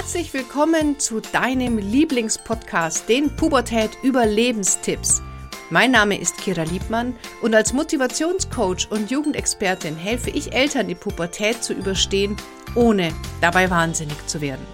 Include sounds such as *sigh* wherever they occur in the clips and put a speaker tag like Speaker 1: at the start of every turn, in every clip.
Speaker 1: Herzlich willkommen zu deinem Lieblingspodcast, den Pubertät Überlebenstipps. Mein Name ist Kira Liebmann und als Motivationscoach und Jugendexpertin helfe ich Eltern, die Pubertät zu überstehen, ohne dabei wahnsinnig zu werden.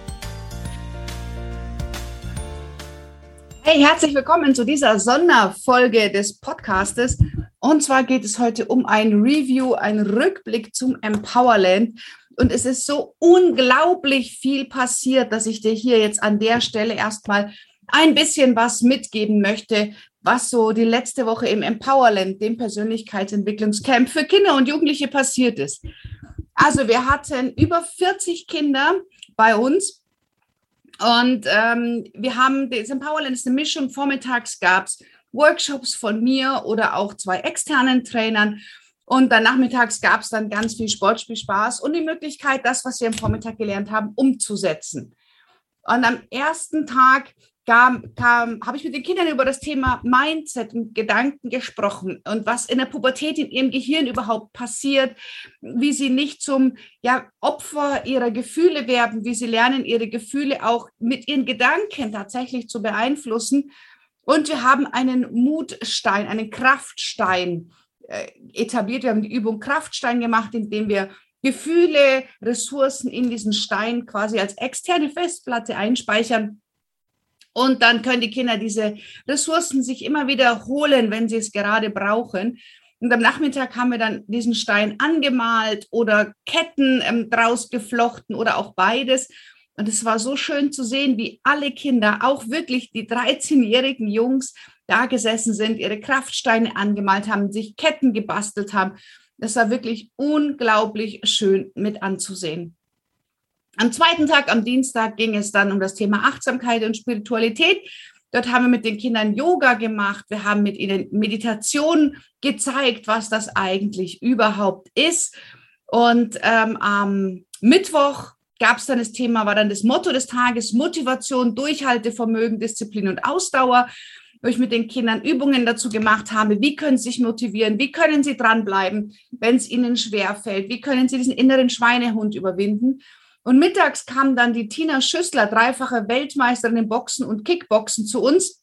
Speaker 1: Hey, herzlich willkommen zu dieser Sonderfolge des Podcastes. Und zwar geht es heute um ein Review, ein Rückblick zum Empowerland. Und es ist so unglaublich viel passiert, dass ich dir hier jetzt an der Stelle erstmal ein bisschen was mitgeben möchte, was so die letzte Woche im Empowerland, dem Persönlichkeitsentwicklungscamp für Kinder und Jugendliche passiert ist. Also wir hatten über 40 Kinder bei uns und ähm, wir haben, das Empowerland ist eine Mischung, vormittags gab es Workshops von mir oder auch zwei externen Trainern und dann nachmittags gab es dann ganz viel Sportspielspaß und die Möglichkeit, das, was wir am Vormittag gelernt haben, umzusetzen. Und am ersten Tag kam, kam, habe ich mit den Kindern über das Thema Mindset und Gedanken gesprochen und was in der Pubertät in ihrem Gehirn überhaupt passiert, wie sie nicht zum ja, Opfer ihrer Gefühle werden, wie sie lernen, ihre Gefühle auch mit ihren Gedanken tatsächlich zu beeinflussen. Und wir haben einen Mutstein, einen Kraftstein etabliert. Wir haben die Übung Kraftstein gemacht, indem wir Gefühle, Ressourcen in diesen Stein quasi als externe Festplatte einspeichern. Und dann können die Kinder diese Ressourcen sich immer wieder holen, wenn sie es gerade brauchen. Und am Nachmittag haben wir dann diesen Stein angemalt oder Ketten ähm, draus geflochten oder auch beides. Und es war so schön zu sehen, wie alle Kinder, auch wirklich die 13-jährigen Jungs, da gesessen sind, ihre Kraftsteine angemalt haben, sich Ketten gebastelt haben. Das war wirklich unglaublich schön mit anzusehen. Am zweiten Tag, am Dienstag, ging es dann um das Thema Achtsamkeit und Spiritualität. Dort haben wir mit den Kindern Yoga gemacht. Wir haben mit ihnen Meditation gezeigt, was das eigentlich überhaupt ist. Und ähm, am Mittwoch gab es dann das Thema, war dann das Motto des Tages, Motivation, Durchhaltevermögen, Disziplin und Ausdauer wo ich mit den Kindern Übungen dazu gemacht habe, wie können sie sich motivieren, wie können sie dranbleiben, wenn es ihnen schwerfällt, wie können sie diesen inneren Schweinehund überwinden. Und mittags kam dann die Tina Schüssler, dreifache Weltmeisterin im Boxen und Kickboxen zu uns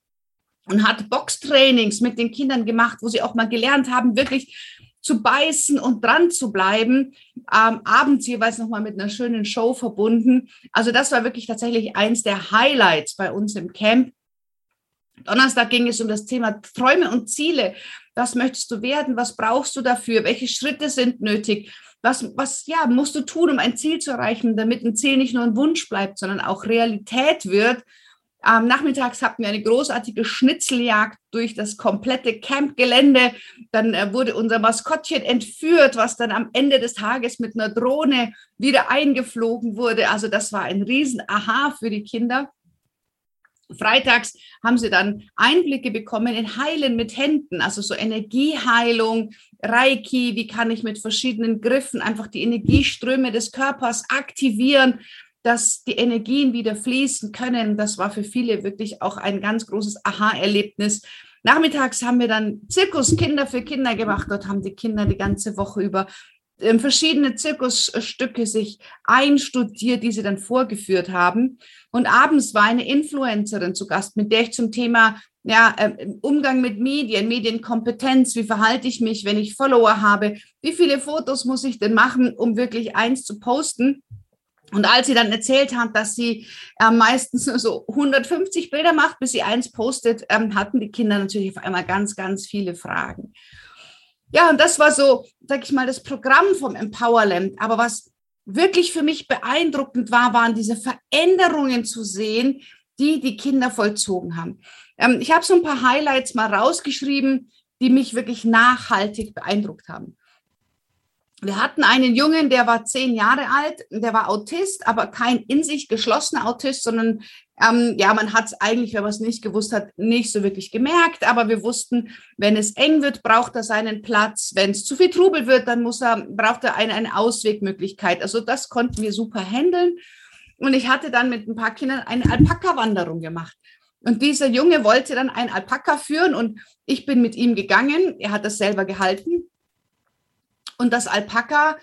Speaker 1: und hat Boxtrainings mit den Kindern gemacht, wo sie auch mal gelernt haben, wirklich zu beißen und dran zu bleiben. Ähm, abends jeweils nochmal mit einer schönen Show verbunden. Also das war wirklich tatsächlich eins der Highlights bei uns im Camp. Donnerstag ging es um das Thema Träume und Ziele. Was möchtest du werden? Was brauchst du dafür? Welche Schritte sind nötig? Was, was ja, musst du tun, um ein Ziel zu erreichen, damit ein Ziel nicht nur ein Wunsch bleibt, sondern auch Realität wird? Ähm, nachmittags hatten wir eine großartige Schnitzeljagd durch das komplette Campgelände. Dann äh, wurde unser Maskottchen entführt, was dann am Ende des Tages mit einer Drohne wieder eingeflogen wurde. Also das war ein Riesen-Aha für die Kinder. Freitags haben sie dann Einblicke bekommen in Heilen mit Händen, also so Energieheilung, Reiki, wie kann ich mit verschiedenen Griffen einfach die Energieströme des Körpers aktivieren, dass die Energien wieder fließen können. Das war für viele wirklich auch ein ganz großes Aha-Erlebnis. Nachmittags haben wir dann Zirkus Kinder für Kinder gemacht. Dort haben die Kinder die ganze Woche über verschiedene Zirkusstücke sich einstudiert, die sie dann vorgeführt haben. Und abends war eine Influencerin zu Gast, mit der ich zum Thema ja, ähm, Umgang mit Medien, Medienkompetenz, wie verhalte ich mich, wenn ich Follower habe, wie viele Fotos muss ich denn machen, um wirklich eins zu posten. Und als sie dann erzählt hat, dass sie äh, meistens so 150 Bilder macht, bis sie eins postet, ähm, hatten die Kinder natürlich auf einmal ganz, ganz viele Fragen. Ja, und das war so, sag ich mal, das Programm vom Empowerland. Aber was wirklich für mich beeindruckend war, waren diese Veränderungen zu sehen, die die Kinder vollzogen haben. Ähm, ich habe so ein paar Highlights mal rausgeschrieben, die mich wirklich nachhaltig beeindruckt haben. Wir hatten einen Jungen, der war zehn Jahre alt, der war Autist, aber kein in sich geschlossener Autist, sondern ähm, ja, man hat es eigentlich, wenn man es nicht gewusst hat, nicht so wirklich gemerkt. Aber wir wussten, wenn es eng wird, braucht er seinen Platz. Wenn es zu viel Trubel wird, dann muss er, braucht er eine, eine Auswegmöglichkeit. Also das konnten wir super handeln. Und ich hatte dann mit ein paar Kindern eine Alpaka-Wanderung gemacht. Und dieser Junge wollte dann ein Alpaka führen und ich bin mit ihm gegangen. Er hat das selber gehalten und das Alpaka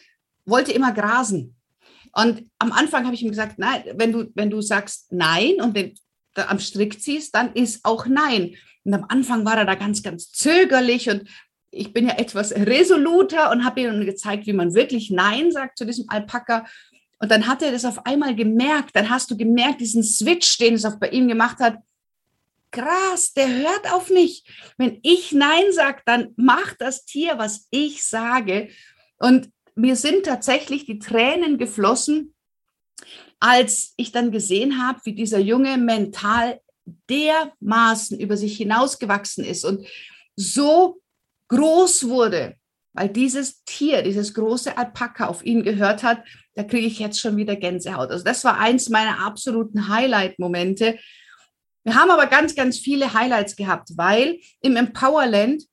Speaker 1: wollte immer grasen. Und am Anfang habe ich ihm gesagt, nein, wenn du, wenn du sagst Nein und den, am Strick ziehst, dann ist auch Nein. Und am Anfang war er da ganz, ganz zögerlich und ich bin ja etwas resoluter und habe ihm gezeigt, wie man wirklich Nein sagt zu diesem Alpaka. Und dann hat er das auf einmal gemerkt. Dann hast du gemerkt, diesen Switch, den es auch bei ihm gemacht hat. Krass, der hört auf mich. Wenn ich Nein sage, dann macht das Tier, was ich sage. Und mir sind tatsächlich die Tränen geflossen, als ich dann gesehen habe, wie dieser Junge mental dermaßen über sich hinausgewachsen ist und so groß wurde, weil dieses Tier, dieses große Alpaka auf ihn gehört hat, da kriege ich jetzt schon wieder Gänsehaut. Also das war eins meiner absoluten Highlight-Momente. Wir haben aber ganz, ganz viele Highlights gehabt, weil im Empowerland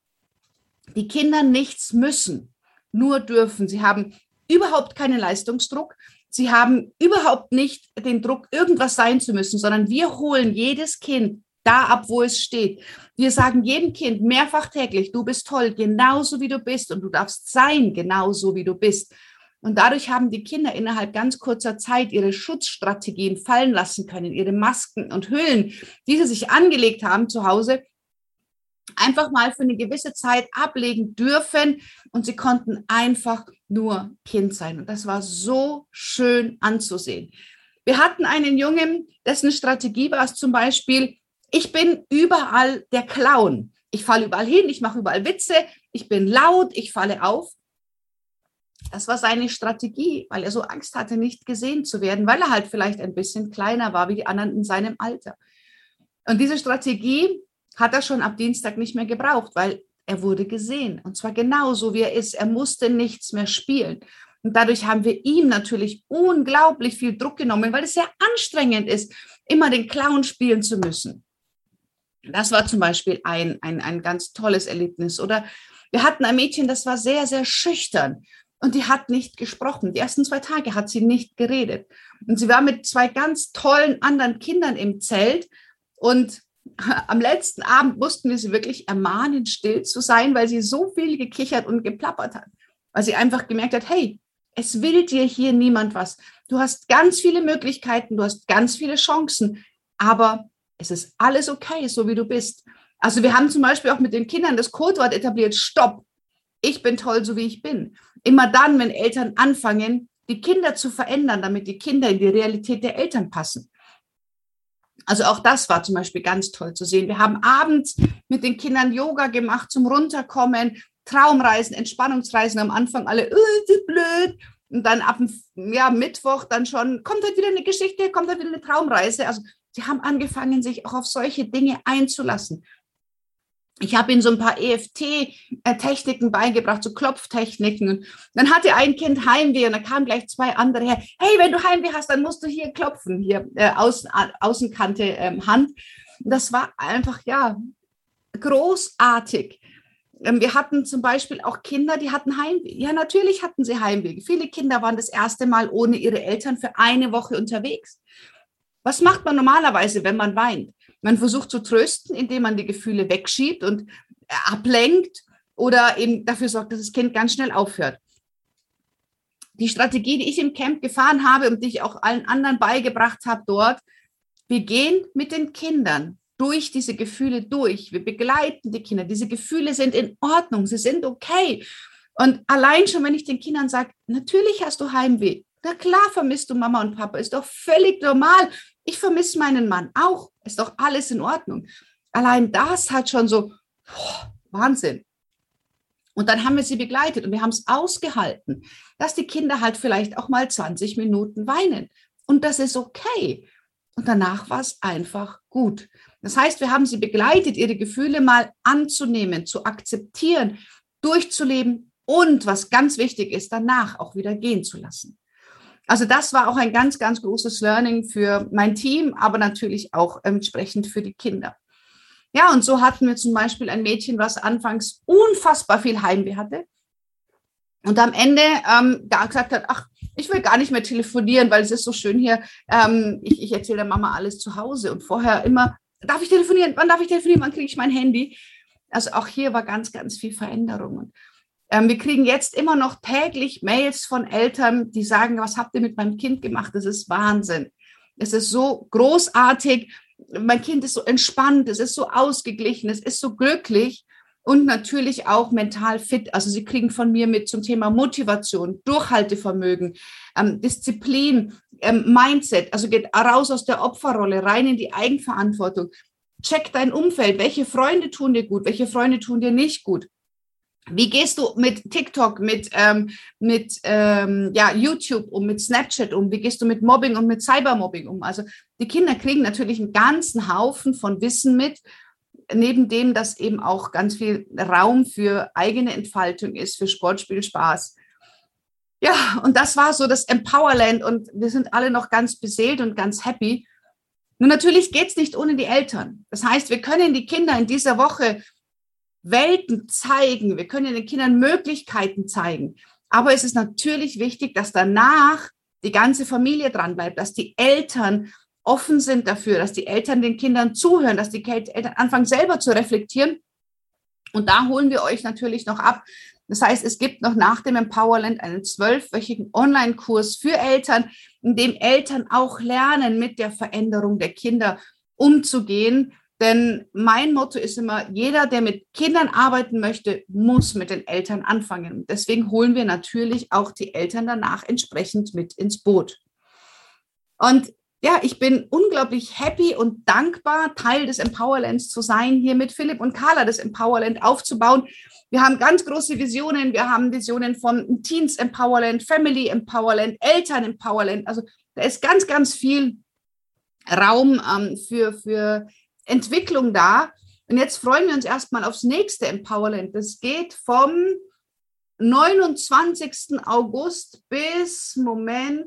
Speaker 1: die Kinder nichts müssen, nur dürfen. Sie haben überhaupt keinen Leistungsdruck. Sie haben überhaupt nicht den Druck, irgendwas sein zu müssen, sondern wir holen jedes Kind da ab, wo es steht. Wir sagen jedem Kind mehrfach täglich, du bist toll, genauso wie du bist und du darfst sein, genauso wie du bist. Und dadurch haben die Kinder innerhalb ganz kurzer Zeit ihre Schutzstrategien fallen lassen können, ihre Masken und Hüllen, die sie sich angelegt haben zu Hause, einfach mal für eine gewisse Zeit ablegen dürfen. Und sie konnten einfach nur Kind sein. Und das war so schön anzusehen. Wir hatten einen Jungen, dessen Strategie war es zum Beispiel, ich bin überall der Clown. Ich falle überall hin, ich mache überall Witze, ich bin laut, ich falle auf. Das war seine Strategie, weil er so Angst hatte, nicht gesehen zu werden, weil er halt vielleicht ein bisschen kleiner war wie die anderen in seinem Alter. Und diese Strategie hat er schon ab Dienstag nicht mehr gebraucht, weil er wurde gesehen. Und zwar genauso, wie er ist. Er musste nichts mehr spielen. Und dadurch haben wir ihm natürlich unglaublich viel Druck genommen, weil es sehr anstrengend ist, immer den Clown spielen zu müssen. Das war zum Beispiel ein, ein, ein ganz tolles Erlebnis. Oder wir hatten ein Mädchen, das war sehr, sehr schüchtern und die hat nicht gesprochen. Die ersten zwei Tage hat sie nicht geredet. Und sie war mit zwei ganz tollen anderen Kindern im Zelt und *laughs* am letzten Abend mussten wir sie wirklich ermahnen, still zu sein, weil sie so viel gekichert und geplappert hat. Weil sie einfach gemerkt hat, hey, es will dir hier niemand was. Du hast ganz viele Möglichkeiten, du hast ganz viele Chancen, aber es ist alles okay, so wie du bist. Also wir haben zum Beispiel auch mit den Kindern das Codewort etabliert, Stopp. Ich bin toll, so wie ich bin. Immer dann, wenn Eltern anfangen, die Kinder zu verändern, damit die Kinder in die Realität der Eltern passen. Also auch das war zum Beispiel ganz toll zu sehen. Wir haben abends mit den Kindern Yoga gemacht zum Runterkommen, Traumreisen, Entspannungsreisen. Am Anfang alle, oh, blöd. Und dann ab ja, Mittwoch dann schon, kommt halt wieder eine Geschichte, kommt halt wieder eine Traumreise. Also Sie haben angefangen, sich auch auf solche Dinge einzulassen. Ich habe ihnen so ein paar EFT-Techniken beigebracht, so Klopftechniken. Und dann hatte ein Kind Heimweh und da kamen gleich zwei andere her. Hey, wenn du Heimweh hast, dann musst du hier klopfen, hier äh, Außen, Außenkante ähm, Hand. Das war einfach, ja, großartig. Ähm, wir hatten zum Beispiel auch Kinder, die hatten Heimweh. Ja, natürlich hatten sie Heimweh. Viele Kinder waren das erste Mal ohne ihre Eltern für eine Woche unterwegs. Was macht man normalerweise, wenn man weint? Man versucht zu trösten, indem man die Gefühle wegschiebt und äh, ablenkt oder eben dafür sorgt, dass das Kind ganz schnell aufhört. Die Strategie, die ich im Camp gefahren habe und die ich auch allen anderen beigebracht habe dort, wir gehen mit den Kindern durch diese Gefühle durch. Wir begleiten die Kinder. Diese Gefühle sind in Ordnung, sie sind okay. Und allein schon, wenn ich den Kindern sage, natürlich hast du Heimweh, na klar vermisst du Mama und Papa, ist doch völlig normal. Ich vermisse meinen Mann auch, ist doch alles in Ordnung. Allein das hat schon so boah, Wahnsinn. Und dann haben wir sie begleitet und wir haben es ausgehalten, dass die Kinder halt vielleicht auch mal 20 Minuten weinen. Und das ist okay. Und danach war es einfach gut. Das heißt, wir haben sie begleitet, ihre Gefühle mal anzunehmen, zu akzeptieren, durchzuleben und, was ganz wichtig ist, danach auch wieder gehen zu lassen. Also das war auch ein ganz, ganz großes Learning für mein Team, aber natürlich auch entsprechend für die Kinder. Ja, und so hatten wir zum Beispiel ein Mädchen, was anfangs unfassbar viel Heimweh hatte und am Ende ähm, da gesagt hat, ach, ich will gar nicht mehr telefonieren, weil es ist so schön hier. Ähm, ich, ich erzähle der Mama alles zu Hause und vorher immer, darf ich telefonieren? Wann darf ich telefonieren? Wann kriege ich mein Handy? Also auch hier war ganz, ganz viel Veränderung. Und wir kriegen jetzt immer noch täglich Mails von Eltern, die sagen, was habt ihr mit meinem Kind gemacht? Das ist Wahnsinn. Es ist so großartig. Mein Kind ist so entspannt, es ist so ausgeglichen, es ist so glücklich und natürlich auch mental fit. Also Sie kriegen von mir mit zum Thema Motivation, Durchhaltevermögen, ähm, Disziplin, ähm, Mindset. Also geht raus aus der Opferrolle, rein in die Eigenverantwortung. Check dein Umfeld. Welche Freunde tun dir gut? Welche Freunde tun dir nicht gut? Wie gehst du mit TikTok, mit, ähm, mit ähm, ja, YouTube um, mit Snapchat um? Wie gehst du mit Mobbing und mit Cybermobbing um? Also die Kinder kriegen natürlich einen ganzen Haufen von Wissen mit, neben dem, dass eben auch ganz viel Raum für eigene Entfaltung ist, für Sportspiel, Spaß. Ja, und das war so das Empowerland und wir sind alle noch ganz beseelt und ganz happy. Nur natürlich geht es nicht ohne die Eltern. Das heißt, wir können die Kinder in dieser Woche Welten zeigen, wir können den Kindern Möglichkeiten zeigen. Aber es ist natürlich wichtig, dass danach die ganze Familie dran bleibt, dass die Eltern offen sind dafür, dass die Eltern den Kindern zuhören, dass die Eltern anfangen selber zu reflektieren. Und da holen wir euch natürlich noch ab. Das heißt, es gibt noch nach dem Empowerland einen zwölfwöchigen Online-Kurs für Eltern, in dem Eltern auch lernen, mit der Veränderung der Kinder umzugehen. Denn mein Motto ist immer, jeder, der mit Kindern arbeiten möchte, muss mit den Eltern anfangen. Deswegen holen wir natürlich auch die Eltern danach entsprechend mit ins Boot. Und ja, ich bin unglaublich happy und dankbar, Teil des Empowerlands zu sein, hier mit Philipp und Carla das Empowerland aufzubauen. Wir haben ganz große Visionen. Wir haben Visionen von Teens Empowerland, Family Empowerland, Eltern Empowerland. Also da ist ganz, ganz viel Raum ähm, für, für Entwicklung da. Und jetzt freuen wir uns erstmal aufs nächste Empowerland. Das geht vom 29. August bis, Moment,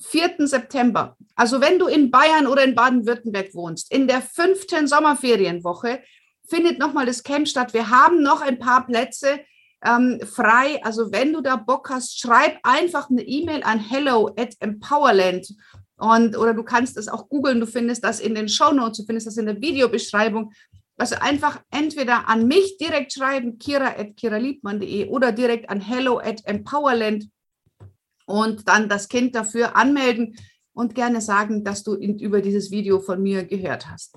Speaker 1: 4. September. Also wenn du in Bayern oder in Baden-Württemberg wohnst, in der fünften Sommerferienwoche findet nochmal das Camp statt. Wir haben noch ein paar Plätze ähm, frei. Also wenn du da Bock hast, schreib einfach eine E-Mail an hello at empowerland. Und, oder du kannst es auch googeln, du findest das in den Show Notes, du findest das in der Videobeschreibung. Also einfach entweder an mich direkt schreiben, kira at kiraliebmann.de oder direkt an hello at empowerland und dann das Kind dafür anmelden und gerne sagen, dass du in, über dieses Video von mir gehört hast.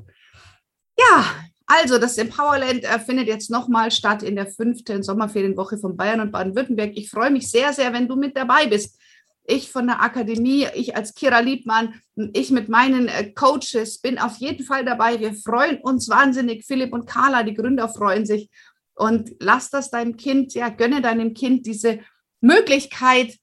Speaker 1: Ja, also das Empowerland äh, findet jetzt nochmal statt in der fünften Sommerferienwoche von Bayern und Baden-Württemberg. Ich freue mich sehr, sehr, wenn du mit dabei bist. Ich von der Akademie, ich als Kira Liebmann, ich mit meinen äh, Coaches bin auf jeden Fall dabei. Wir freuen uns wahnsinnig. Philipp und Carla, die Gründer, freuen sich. Und lass das deinem Kind, ja, gönne deinem Kind diese Möglichkeit,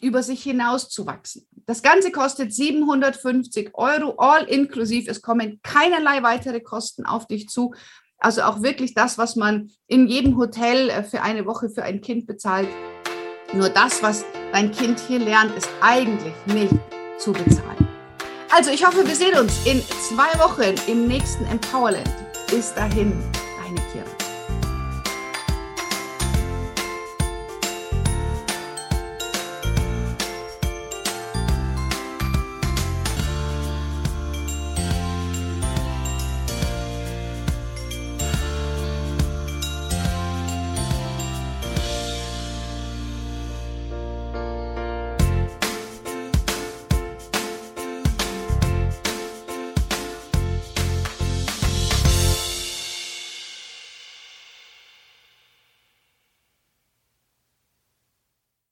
Speaker 1: über sich hinaus zu wachsen. Das Ganze kostet 750 Euro, all inklusiv. Es kommen keinerlei weitere Kosten auf dich zu. Also auch wirklich das, was man in jedem Hotel äh, für eine Woche für ein Kind bezahlt. Nur das, was dein Kind hier lernt, ist eigentlich nicht zu bezahlen. Also ich hoffe, wir sehen uns in zwei Wochen im nächsten Empowerland. Bis dahin.